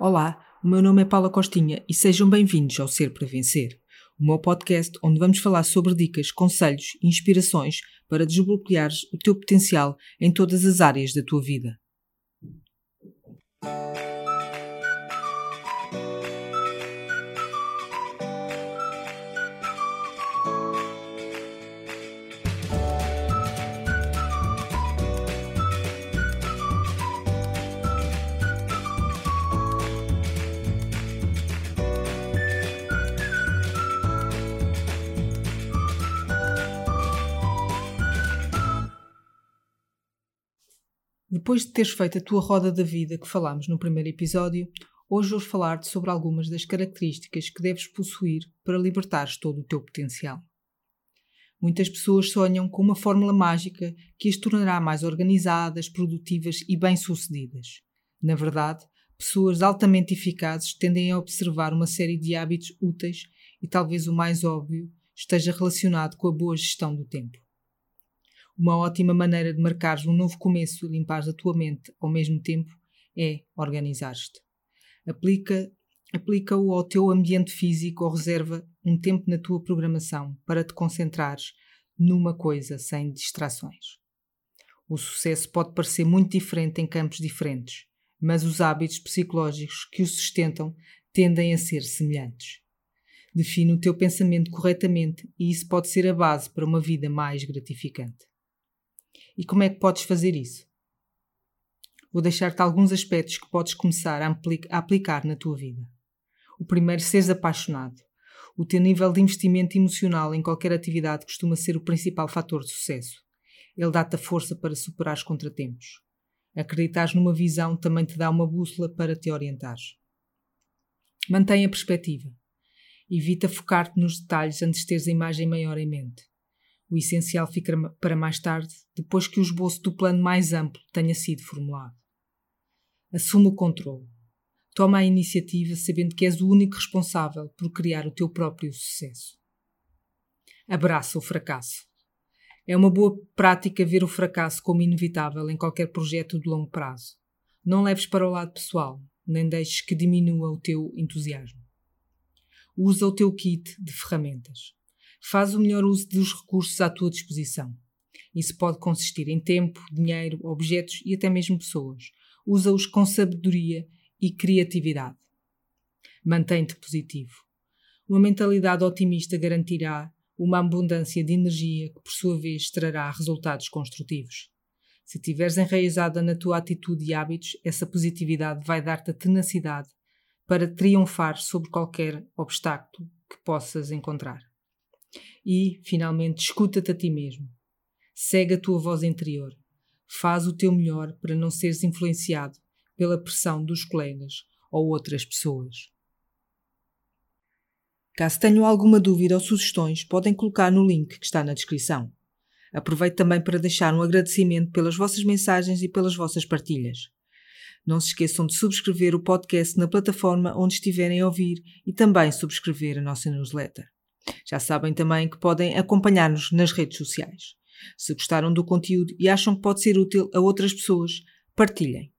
Olá, o meu nome é Paula Costinha e sejam bem-vindos ao Ser para Vencer, o meu podcast onde vamos falar sobre dicas, conselhos e inspirações para desbloqueares o teu potencial em todas as áreas da tua vida. Depois de teres feito a tua roda da vida que falámos no primeiro episódio, hoje vou falar-te sobre algumas das características que deves possuir para libertares todo o teu potencial. Muitas pessoas sonham com uma fórmula mágica que as tornará mais organizadas, produtivas e bem-sucedidas. Na verdade, pessoas altamente eficazes tendem a observar uma série de hábitos úteis e talvez o mais óbvio esteja relacionado com a boa gestão do tempo. Uma ótima maneira de marcares um novo começo e limpares a tua mente ao mesmo tempo é organizar-te. Aplica, aplica-o ao teu ambiente físico ou reserva um tempo na tua programação para te concentrares numa coisa sem distrações. O sucesso pode parecer muito diferente em campos diferentes, mas os hábitos psicológicos que o sustentam tendem a ser semelhantes. Define o teu pensamento corretamente e isso pode ser a base para uma vida mais gratificante. E como é que podes fazer isso? Vou deixar-te alguns aspectos que podes começar a, a aplicar na tua vida. O primeiro, seres apaixonado. O teu nível de investimento emocional em qualquer atividade costuma ser o principal fator de sucesso. Ele dá-te a força para superar os contratempos. Acreditares numa visão também te dá uma bússola para te orientares. Mantém a perspectiva. Evita focar-te nos detalhes antes de teres a imagem maior em mente. O essencial fica para mais tarde, depois que o esboço do plano mais amplo tenha sido formulado. Assume o controle. Toma a iniciativa sabendo que és o único responsável por criar o teu próprio sucesso. Abraça o fracasso. É uma boa prática ver o fracasso como inevitável em qualquer projeto de longo prazo. Não leves para o lado pessoal, nem deixes que diminua o teu entusiasmo. Usa o teu kit de ferramentas. Faz o melhor uso dos recursos à tua disposição. Isso pode consistir em tempo, dinheiro, objetos e até mesmo pessoas. Usa-os com sabedoria e criatividade. Mantém-te positivo. Uma mentalidade otimista garantirá uma abundância de energia que, por sua vez, trará resultados construtivos. Se estiveres enraizada na tua atitude e hábitos, essa positividade vai dar-te a tenacidade para triunfar sobre qualquer obstáculo que possas encontrar. E, finalmente, escuta-te a ti mesmo. Segue a tua voz interior. Faz o teu melhor para não seres influenciado pela pressão dos colegas ou outras pessoas. Caso tenham alguma dúvida ou sugestões, podem colocar no link que está na descrição. Aproveito também para deixar um agradecimento pelas vossas mensagens e pelas vossas partilhas. Não se esqueçam de subscrever o podcast na plataforma onde estiverem a ouvir e também subscrever a nossa newsletter. Já sabem também que podem acompanhar-nos nas redes sociais. Se gostaram do conteúdo e acham que pode ser útil a outras pessoas, partilhem.